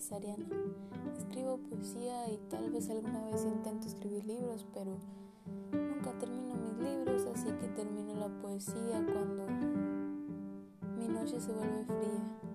empresariana. Escribo poesía y tal vez alguna vez intento escribir libros, pero nunca termino mis libros, así que termino la poesía cuando mi noche se vuelve fría.